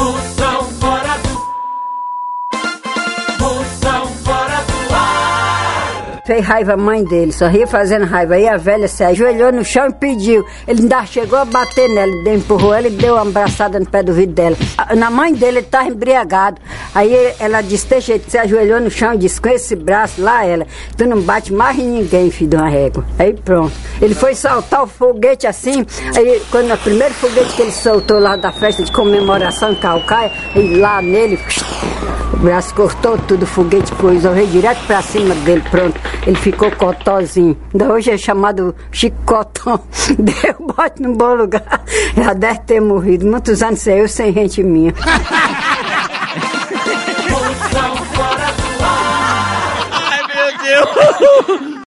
Moção fora do. Moção fora do ar. Fez raiva a mãe dele, só ria fazendo raiva. Aí a velha se ajoelhou no chão e pediu. Ele ainda chegou a bater nela, empurrou ela e deu uma abraçada no pé do vidro dela. Na mãe dele ele estava embriagado. Aí ela disse, tem jeito, se ajoelhou no chão e disse, com esse braço lá, ela, tu não bate mais em ninguém, filho de uma régua. Aí pronto. Ele foi soltar o foguete assim, aí quando o primeiro foguete que ele soltou lá da festa de comemoração em Calcaia, e lá nele, o braço cortou tudo, o foguete coisou, veio direto pra cima dele, pronto. Ele ficou cotozinho. Ainda hoje é chamado chicotão. Deu bote num bom lugar. Já deve ter morrido. Muitos anos sem eu, sem gente minha. Moção